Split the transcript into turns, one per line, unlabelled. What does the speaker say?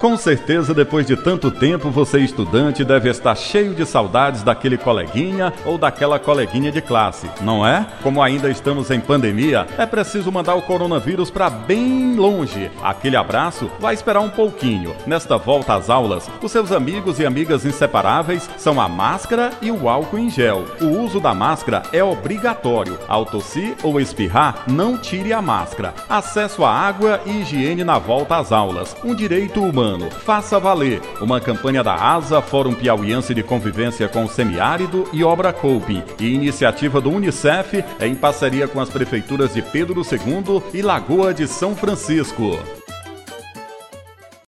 Com certeza, depois de tanto tempo, você estudante deve estar cheio de saudades daquele coleguinha ou daquela coleguinha de classe, não é? Como ainda estamos em pandemia, é preciso mandar o coronavírus para bem longe. Aquele abraço vai esperar um pouquinho. Nesta volta às aulas, os seus amigos e amigas inseparáveis são a máscara e o álcool em gel. O uso da máscara é obrigatório. Ao tossir ou espirrar, não tire a máscara. Acesso à água e higiene na volta às aulas. Um direito humano Faça valer. Uma campanha da ASA, Fórum Piauiense de Convivência com o Semiárido e Obra Coupe. E iniciativa do Unicef em parceria com as prefeituras de Pedro II e Lagoa de São Francisco.